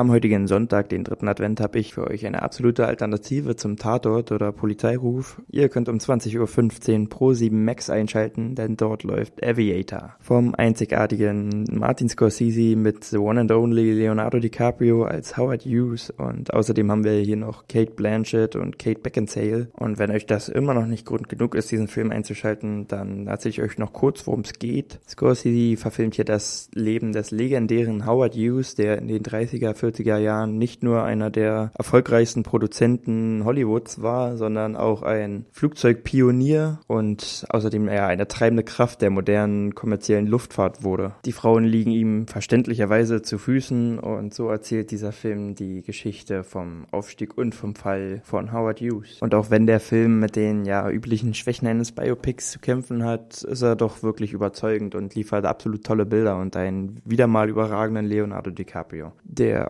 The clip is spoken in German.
Am heutigen Sonntag, den dritten Advent, habe ich für euch eine absolute Alternative zum Tatort oder Polizeiruf. Ihr könnt um 20.15 Uhr Pro 7 Max einschalten, denn dort läuft Aviator. Vom einzigartigen Martin Scorsese mit The One and Only Leonardo DiCaprio als Howard Hughes und außerdem haben wir hier noch Kate Blanchett und Kate Beckinsale. Und wenn euch das immer noch nicht Grund genug ist, diesen Film einzuschalten, dann erzähle ich euch noch kurz, worum es geht. Scorsese verfilmt hier das Leben des legendären Howard Hughes, der in den 30er, 40er Jahren nicht nur einer der erfolgreichsten Produzenten Hollywoods war, sondern auch ein Flugzeugpionier und außerdem er eine treibende Kraft der modernen kommerziellen Luftfahrt wurde. Die Frauen liegen ihm verständlicherweise zu Füßen und so erzählt dieser Film die Geschichte vom Aufstieg und vom Fall von Howard Hughes. Und auch wenn der Film mit den ja üblichen Schwächen eines Biopics zu kämpfen hat, ist er doch wirklich überzeugend und liefert absolut tolle Bilder und einen wieder mal überragenden Leonardo DiCaprio, der